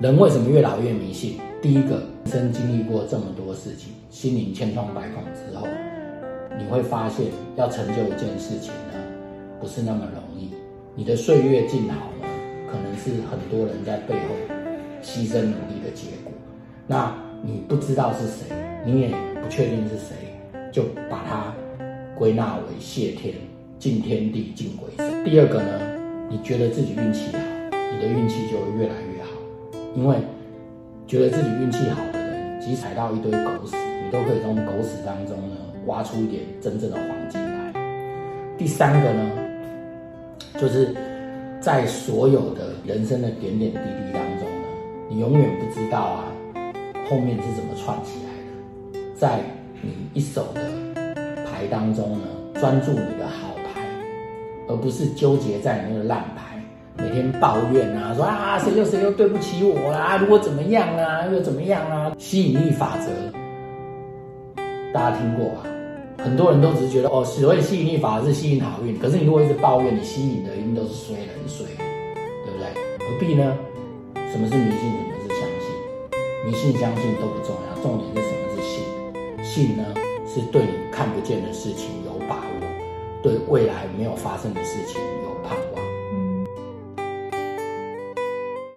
人为什么越老越迷信？第一个，人生经历过这么多事情，心灵千疮百孔之后，你会发现要成就一件事情呢，不是那么容易。你的岁月静好呢，可能是很多人在背后牺牲努力的结果。那你不知道是谁，你也不确定是谁，就把它归纳为谢天、敬天地、敬鬼神。第二个呢，你觉得自己运气好，你的运气就会越来越，因为觉得自己运气好的人，即使踩到一堆狗屎，你都可以从狗屎当中呢挖出一点真正的黄金来。第三个呢，就是在所有的人生的点点滴滴当中呢，你永远不知道啊。后面是怎么串起来的？在你一手的牌当中呢，专注你的好牌，而不是纠结在你那个烂牌，每天抱怨啊，说啊谁又谁又对不起我啦，如果怎么样啊，又怎么样啊？吸引力法则，大家听过吧？很多人都只是觉得哦，所谓吸引力法则是吸引好运，可是你如果一直抱怨，你吸引的一定都是衰人衰，对不对？何必呢？什么是迷信？什么是相信？迷信、相信都不重要，重点是什么是信？信呢，是对你看不见的事情有把握，对未来没有发生的事情有盼望。